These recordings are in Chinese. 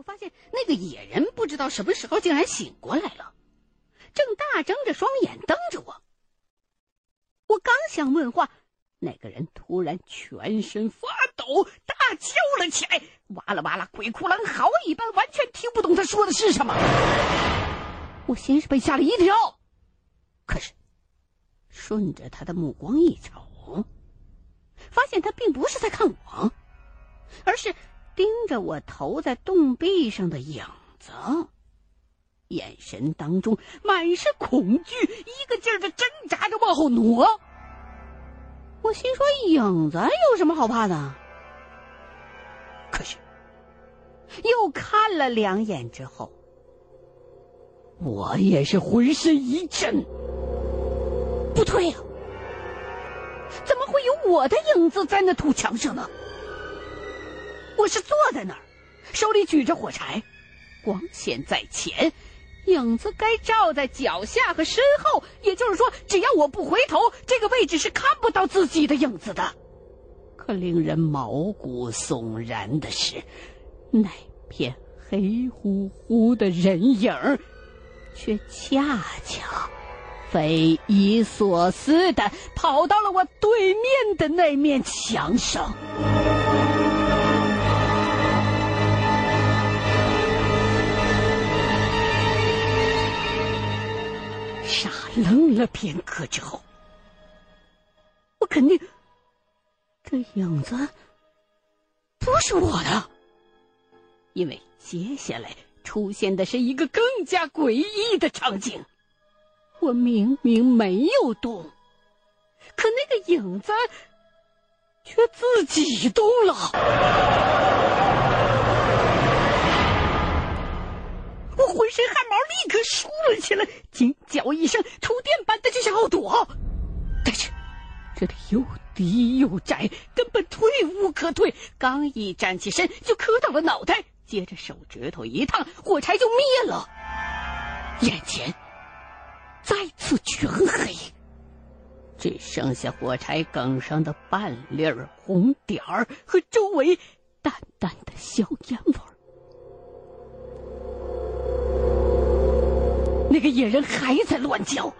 我发现那个野人不知道什么时候竟然醒过来了，正大睁着双眼瞪着我。我刚想问话，那个人突然全身发抖，大叫了起来，哇啦哇啦，鬼哭狼嚎一般，完全听不懂他说的是什么。我先是被吓了一跳，可是顺着他的目光一瞅，发现他并不是在看我，而是盯着我投在洞壁上的影子。眼神当中满是恐惧，一个劲儿的挣扎着往后挪。我心说：“影子有什么好怕的？”可是又看了两眼之后，我也是浑身一震。不对呀，怎么会有我的影子在那土墙上呢？我是坐在那儿，手里举着火柴，光线在前。影子该照在脚下和身后，也就是说，只要我不回头，这个位置是看不到自己的影子的。可令人毛骨悚然的是，那片黑乎乎的人影，却恰巧匪夷所思的跑到了我对面的那面墙上。愣了片刻之后，我肯定这影子不是我的，因为接下来出现的是一个更加诡异的场景。我明明没有动，可那个影子却自己动了。我浑身汗毛立刻竖了起来，惊叫一声，触电般的就想要躲，但是这里又低又窄，根本退无可退。刚一站起身，就磕到了脑袋，接着手指头一烫，火柴就灭了。眼前再次全黑，只剩下火柴梗上的半粒儿红点儿和周围淡淡的硝烟味儿。那个野人还在乱叫，我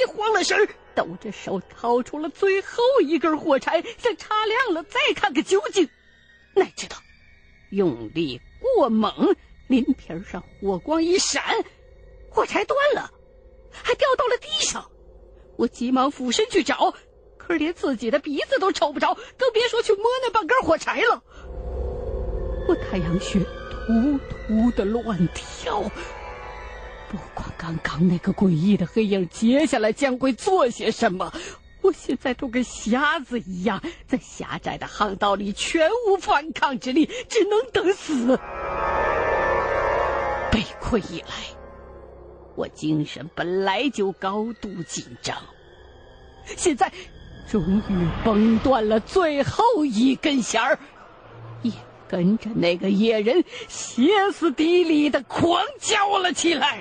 也慌了神儿，抖着手掏出了最后一根火柴，想擦亮了再看个究竟。哪知道用力过猛，鳞皮上火光一闪，火柴断了，还掉到了地上。我急忙俯身去找，可是连自己的鼻子都瞅不着，更别说去摸那半根火柴了。我太阳穴突突的乱跳。不管刚刚那个诡异的黑影接下来将会做些什么，我现在都跟瞎子一样，在狭窄的巷道里全无反抗之力，只能等死。被困以来，我精神本来就高度紧张，现在终于崩断了最后一根弦儿，跟着那个野人歇斯底里的狂叫了起来。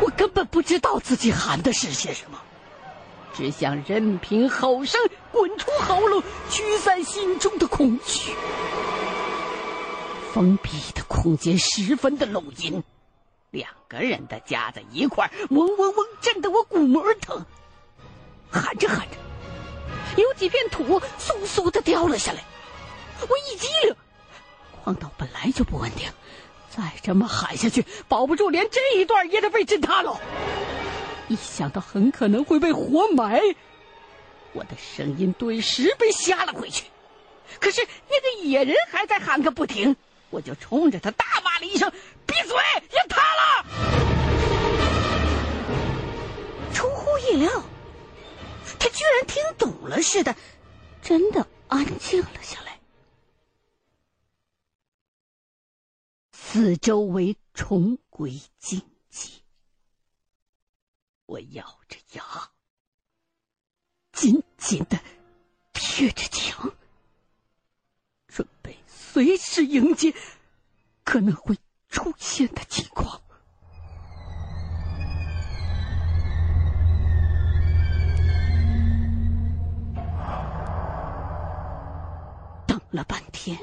我根本不知道自己喊的是些什么，只想任凭吼声滚出喉咙，驱散心中的恐惧。封闭的空间十分的漏音，两个人的夹在一块嗡嗡嗡，震得我鼓膜疼。喊着喊着，有几片土簌簌的掉了下来。我一激灵，矿道本来就不稳定，再这么喊下去，保不住连这一段也得被震塌了。一想到很可能会被活埋，我的声音顿时被吓了回去。可是那个野人还在喊个不停，我就冲着他大骂了一声：“闭嘴，要塌了！”出乎意料。他居然听懂了似的，真的安静了下来。四周围重归静寂，我咬着牙，紧紧的贴着墙，准备随时迎接可能会出现的情况。了半天，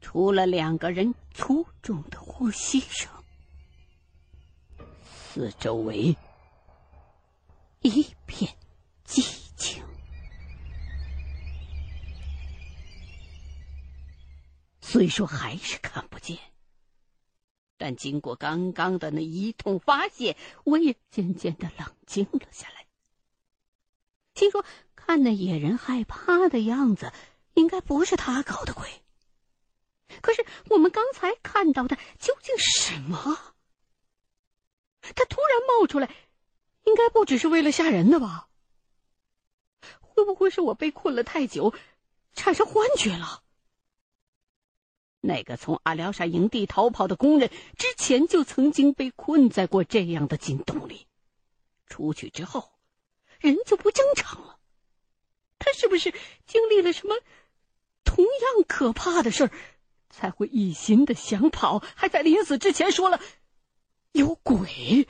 除了两个人粗重的呼吸声，四周围一片寂静。虽说还是看不见，但经过刚刚的那一通发泄，我也渐渐的冷静了下来。听说。看那野人害怕的样子，应该不是他搞的鬼。可是我们刚才看到的究竟什么？他突然冒出来，应该不只是为了吓人的吧？会不会是我被困了太久，产生幻觉了？那个从阿廖沙营地逃跑的工人，之前就曾经被困在过这样的金洞里，出去之后，人就不正常了。他是不是经历了什么同样可怕的事儿，才会一心的想跑，还在临死之前说了“有鬼”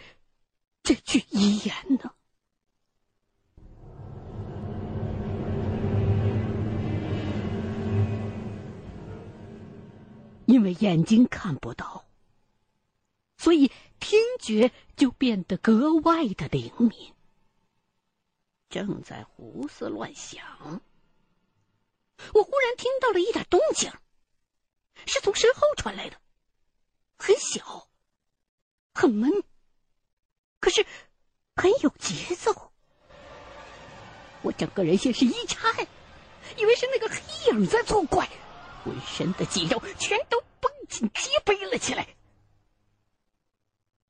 这句遗言呢？因为眼睛看不到，所以听觉就变得格外的灵敏。正在胡思乱想，我忽然听到了一点动静，是从身后传来的，很小，很闷，可是很有节奏。我整个人先是一颤，以为是那个黑影在作怪，浑身的肌肉全都绷紧结背了起来。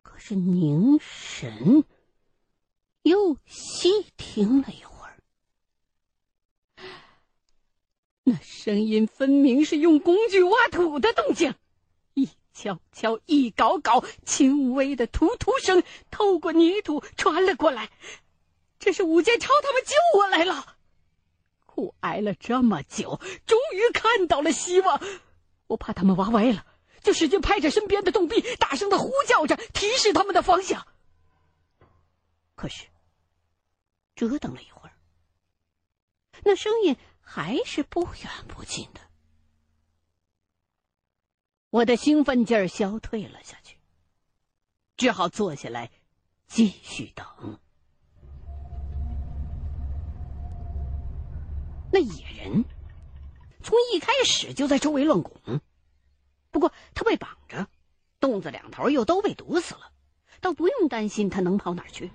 可是凝神。又细听了一会儿，那声音分明是用工具挖土的动静，一敲敲，一搞搞，轻微的突突声透过泥土传了过来。这是武建超他们救我来了，苦挨了这么久，终于看到了希望。我怕他们挖歪了，就使劲拍着身边的洞壁，大声的呼叫着，提示他们的方向。可是。折腾了一会儿，那声音还是不远不近的。我的兴奋劲儿消退了下去，只好坐下来继续等。那野人从一开始就在周围乱拱，不过他被绑着，洞子两头又都被堵死了，倒不用担心他能跑哪儿去。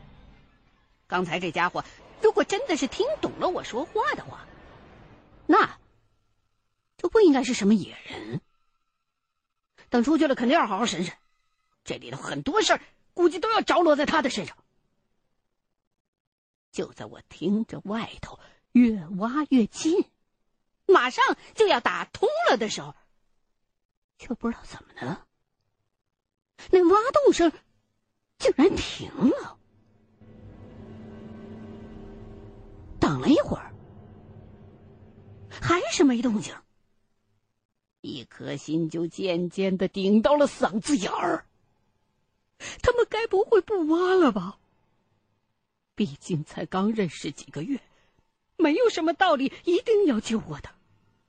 刚才这家伙，如果真的是听懂了我说话的话，那就不应该是什么野人。等出去了，肯定要好好审审。这里头很多事儿，估计都要着落在他的身上。就在我听着外头越挖越近，马上就要打通了的时候，却不知道怎么的，那挖洞声竟然停了。了一会儿，还是没动静。一颗心就渐渐的顶到了嗓子眼儿。他们该不会不挖了吧？毕竟才刚认识几个月，没有什么道理一定要救我的。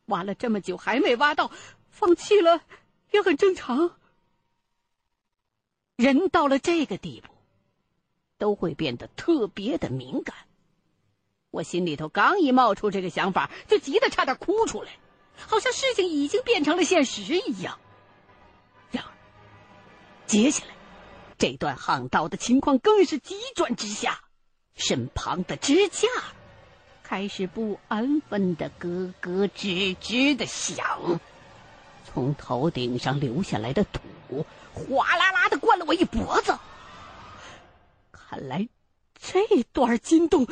挖了这么久还没挖到，放弃了也很正常。人到了这个地步，都会变得特别的敏感。我心里头刚一冒出这个想法，就急得差点哭出来，好像事情已经变成了现实一样。然而，接下来这段巷道的情况更是急转直下，身旁的支架开始不安分的咯咯吱吱的响，从头顶上流下来的土哗啦啦的灌了我一脖子。看来这段惊动。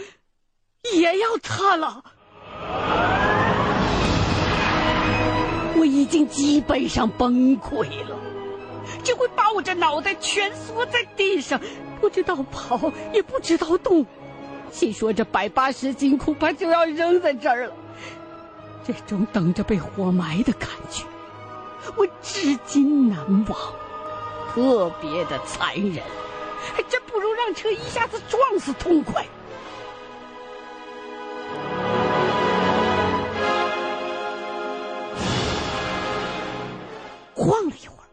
也要塌了！我已经基本上崩溃了，只会抱着脑袋蜷缩在地上，不知道跑，也不知道动，心说这百八十斤恐怕就要扔在这儿了。这种等着被活埋的感觉，我至今难忘，特别的残忍，还真不如让车一下子撞死痛快。晃了一会儿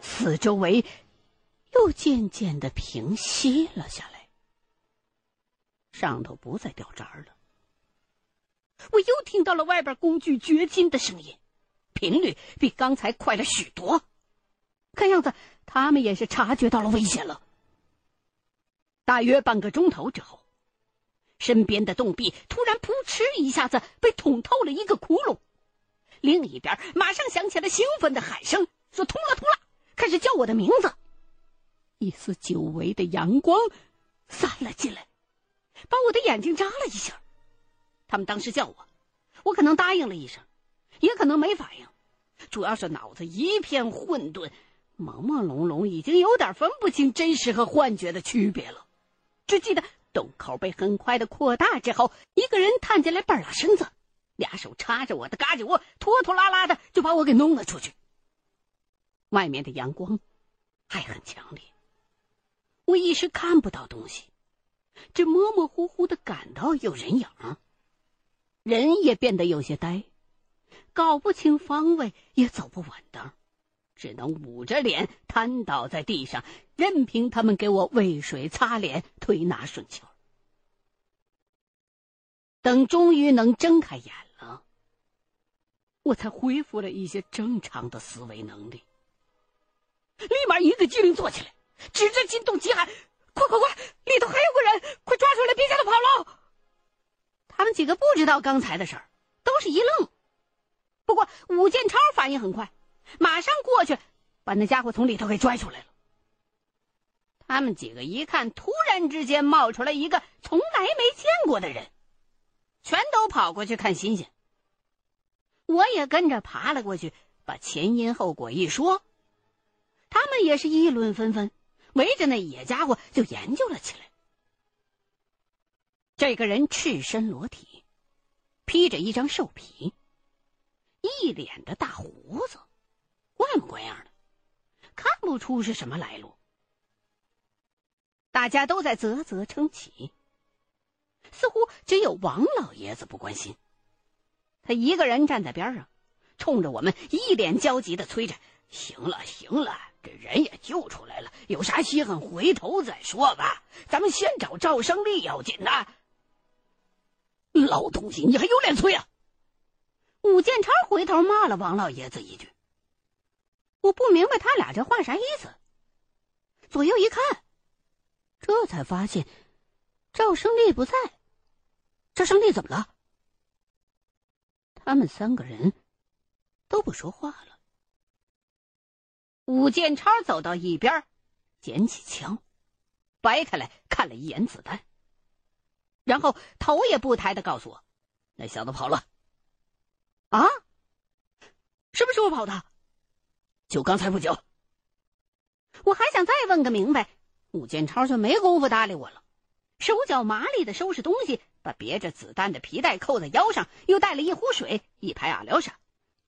四周围又渐渐的平息了下来，上头不再掉渣了。我又听到了外边工具掘金的声音，频率比刚才快了许多。看样子他们也是察觉到了危险了。大约半个钟头之后，身边的洞壁突然扑哧一下子被捅透了一个窟窿，另一边马上响起了兴奋的喊声，说：“通了，通了！”开始叫我的名字。一丝久违的阳光散了进来，把我的眼睛扎了一下。他们当时叫我，我可能答应了一声，也可能没反应，主要是脑子一片混沌，朦朦胧胧，已经有点分不清真实和幻觉的区别了。只记得洞口被很快的扩大之后，一个人探进来半拉身子，俩手插着我的嘎肢窝，拖拖拉拉的就把我给弄了出去。外面的阳光还很强烈，我一时看不到东西，只模模糊糊的感到有人影。人也变得有些呆，搞不清方位，也走不稳当，只能捂着脸瘫倒在地上，任凭他们给我喂水、擦脸、推拿顺气等终于能睁开眼，我才恢复了一些正常的思维能力，立马一个机灵坐起来，指着金洞急喊：“快快快，里头还有个人，快抓出来，别叫他跑了！”他们几个不知道刚才的事儿，都是一愣。不过武建超反应很快，马上过去把那家伙从里头给拽出来了。他们几个一看，突然之间冒出来一个从来没见过的人，全都跑过去看新鲜。我也跟着爬了过去，把前因后果一说，他们也是议论纷纷，围着那野家伙就研究了起来。这个人赤身裸体，披着一张兽皮，一脸的大胡子，怪模怪样的，看不出是什么来路。大家都在啧啧称奇，似乎只有王老爷子不关心。他一个人站在边上，冲着我们一脸焦急的催着：“行了，行了，这人也救出来了，有啥稀罕，回头再说吧。咱们先找赵胜利要紧呐。”老东西，你还有脸催啊！武建超回头骂了王老爷子一句。我不明白他俩这话啥意思。左右一看，这才发现赵胜利不在。赵胜利怎么了？他们三个人都不说话了。武建超走到一边，捡起枪，掰开来看了一眼子弹。然后头也不抬的告诉我：“那小子跑了。”啊？什么时候跑的？就刚才不久。我还想再问个明白，武建超就没工夫搭理我了，手脚麻利的收拾东西，把别着子弹的皮带扣在腰上，又带了一壶水，一排阿廖沙。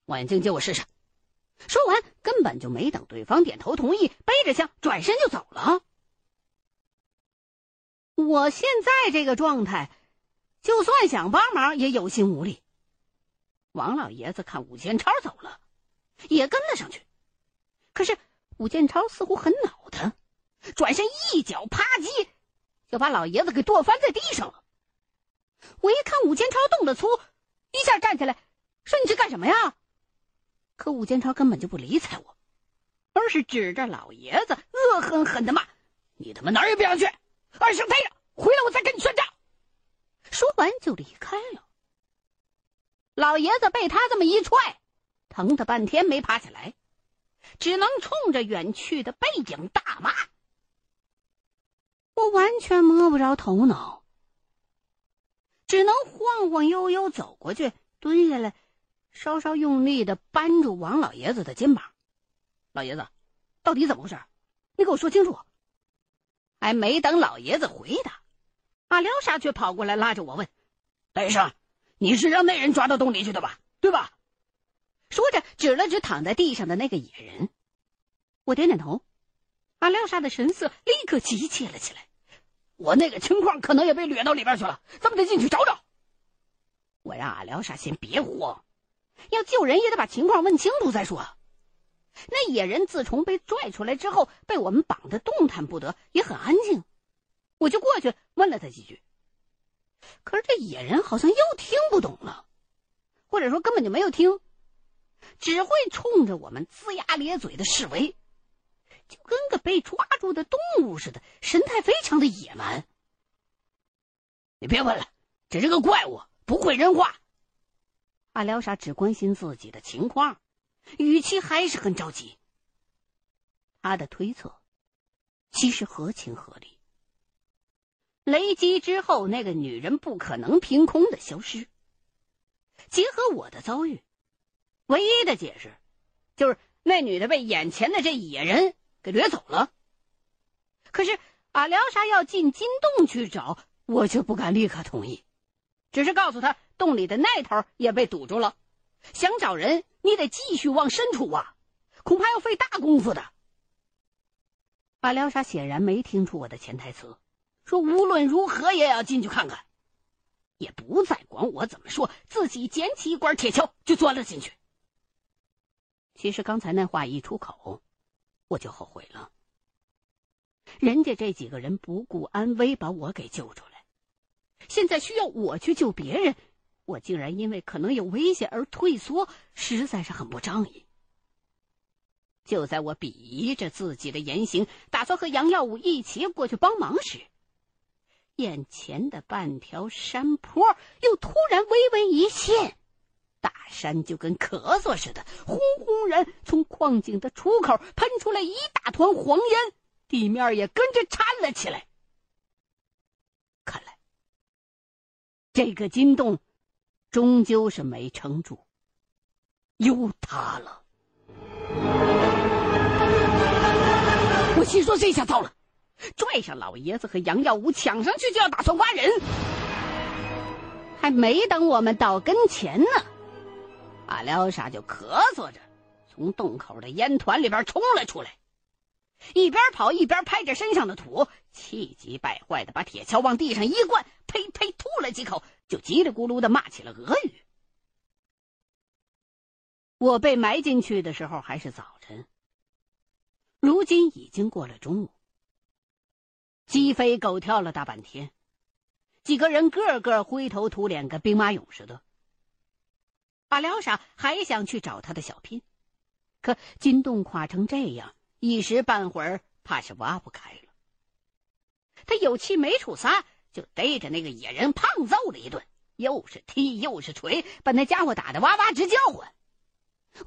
望远镜借我试试。说完，根本就没等对方点头同意，背着枪转身就走了。我现在这个状态，就算想帮忙也有心无力。王老爷子看武建超走了，也跟了上去。可是武建超似乎很恼他，转身一脚啪叽，就把老爷子给跺翻在地上了。我一看武建超动了粗，一下站起来，说：“你这干什么呀？”可武建超根本就不理睬我，而是指着老爷子恶狠狠的骂：“你他妈哪儿也别想去！”二声退着，回来我再跟你算账。说完就离开了。老爷子被他这么一踹，疼的半天没爬起来，只能冲着远去的背影大骂。我完全摸不着头脑，只能晃晃悠悠走过去，蹲下来，稍稍用力的扳住王老爷子的肩膀。老爷子，到底怎么回事？你给我说清楚。还没等老爷子回答，阿廖沙却跑过来拉着我问：“大医生，你是让那人抓到洞里去的吧？对吧？”说着指了指躺在地上的那个野人。我点点头。阿廖沙的神色立刻急切了起来：“我那个情况可能也被掠到里边去了，咱们得进去找找。”我让阿廖沙先别慌，要救人也得把情况问清楚再说。那野人自从被拽出来之后，被我们绑得动弹不得，也很安静。我就过去问了他几句，可是这野人好像又听不懂了，或者说根本就没有听，只会冲着我们龇牙咧嘴的示威，就跟个被抓住的动物似的，神态非常的野蛮。你别问了，这是个怪物，不会人话。阿廖沙只关心自己的情况。语气还是很着急。他的推测其实合情合理。雷击之后，那个女人不可能凭空的消失。结合我的遭遇，唯一的解释就是那女的被眼前的这野人给掠走了。可是阿廖沙要进金洞去找，我却不敢立刻同意，只是告诉他洞里的那头也被堵住了，想找人。你得继续往深处挖，恐怕要费大功夫的。阿廖沙显然没听出我的潜台词，说无论如何也要进去看看，也不再管我怎么说，自己捡起一管铁锹就钻了进去。其实刚才那话一出口，我就后悔了。人家这几个人不顾安危把我给救出来，现在需要我去救别人。我竟然因为可能有危险而退缩，实在是很不仗义。就在我鄙夷着自己的言行，打算和杨耀武一起过去帮忙时，眼前的半条山坡又突然微微一陷，大山就跟咳嗽似的，轰轰然从矿井的出口喷出来一大团黄烟，地面也跟着颤了起来。看来，这个金洞。终究是没撑住，又塌了。我心说这下糟了，拽上老爷子和杨耀武抢上去就要打算挖人。还没等我们到跟前呢，阿廖沙就咳嗽着从洞口的烟团里边冲了出来，一边跑一边拍着身上的土，气急败坏的把铁锹往地上一灌，呸呸吐了几口。就叽里咕噜的骂起了俄语。我被埋进去的时候还是早晨，如今已经过了中午。鸡飞狗跳了大半天，几个人个个灰头土脸，跟兵马俑似的。阿廖沙还想去找他的小聘，可金洞垮成这样，一时半会儿怕是挖不开了。他有气没处撒。就逮着那个野人胖揍了一顿，又是踢又是锤，把那家伙打得哇哇直叫唤。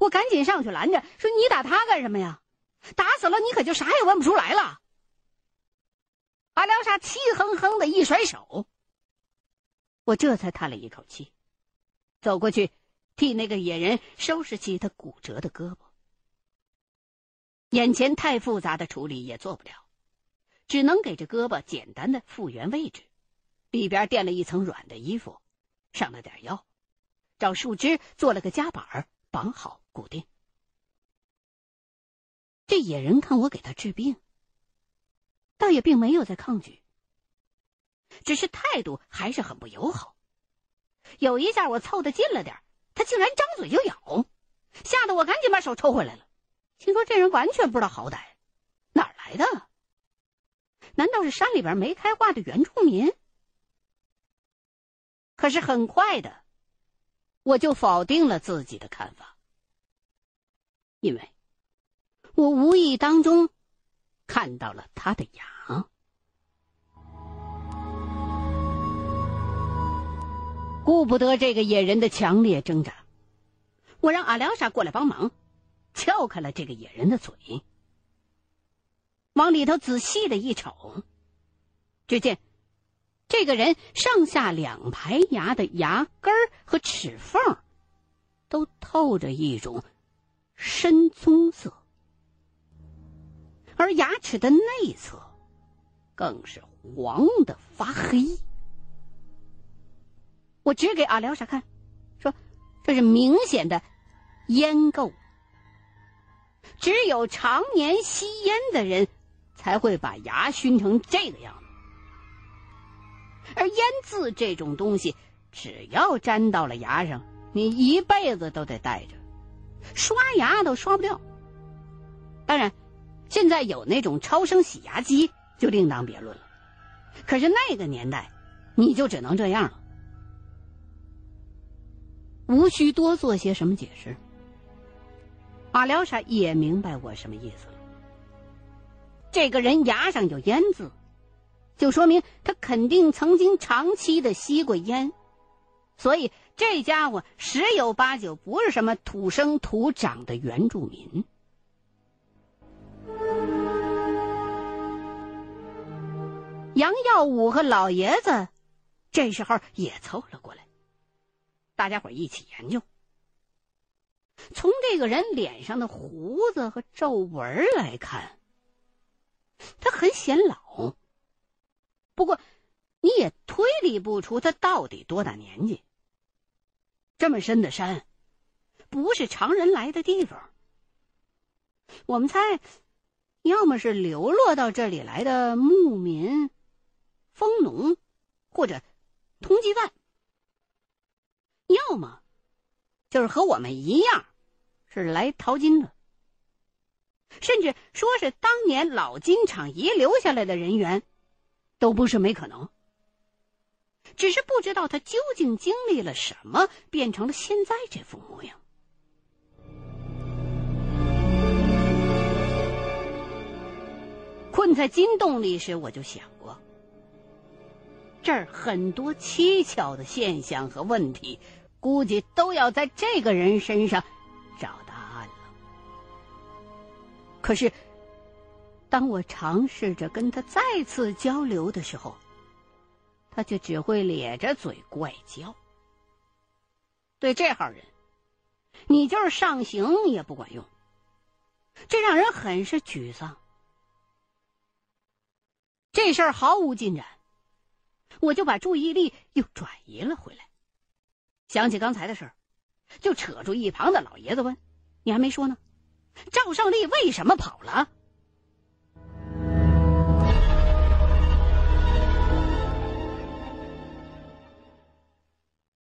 我赶紧上去拦着，说：“你打他干什么呀？打死了你可就啥也问不出来了。”阿廖沙气哼哼的一甩手，我这才叹了一口气，走过去替那个野人收拾起他骨折的胳膊。眼前太复杂的处理也做不了，只能给这胳膊简单的复原位置。里边垫了一层软的衣服，上了点药，找树枝做了个夹板绑好固定。这野人看我给他治病，倒也并没有在抗拒，只是态度还是很不友好。有一下我凑得近了点他竟然张嘴就咬，吓得我赶紧把手抽回来了。听说这人完全不知道好歹，哪儿来的？难道是山里边没开化的原住民？可是很快的，我就否定了自己的看法，因为我无意当中看到了他的牙。顾不得这个野人的强烈挣扎，我让阿廖沙过来帮忙，撬开了这个野人的嘴，往里头仔细的一瞅，只见。这个人上下两排牙的牙根和齿缝，都透着一种深棕色，而牙齿的内侧更是黄的发黑。我指给阿廖沙看，说：“这是明显的烟垢，只有常年吸烟的人才会把牙熏成这个样子。”而烟渍这种东西，只要粘到了牙上，你一辈子都得带着，刷牙都刷不掉。当然，现在有那种超声洗牙机，就另当别论了。可是那个年代，你就只能这样了，无需多做些什么解释。马廖沙也明白我什么意思了。这个人牙上有烟渍，就说明他肯定曾经长期的吸过烟，所以这家伙十有八九不是什么土生土长的原住民。杨耀武和老爷子这时候也凑了过来，大家伙一起研究。从这个人脸上的胡子和皱纹来看，他很显老。不过，你也推理不出他到底多大年纪。这么深的山，不是常人来的地方。我们猜，要么是流落到这里来的牧民。蜂农，或者通缉犯，要么就是和我们一样是来淘金的，甚至说是当年老金厂遗留下来的人员，都不是没可能。只是不知道他究竟经历了什么，变成了现在这副模样。困在金洞里时，我就想过。这儿很多蹊跷的现象和问题，估计都要在这个人身上找答案了。可是，当我尝试着跟他再次交流的时候，他却只会咧着嘴怪叫。对这号人，你就是上刑也不管用，这让人很是沮丧。这事儿毫无进展。我就把注意力又转移了回来，想起刚才的事儿，就扯住一旁的老爷子问：“你还没说呢，赵胜利为什么跑了？”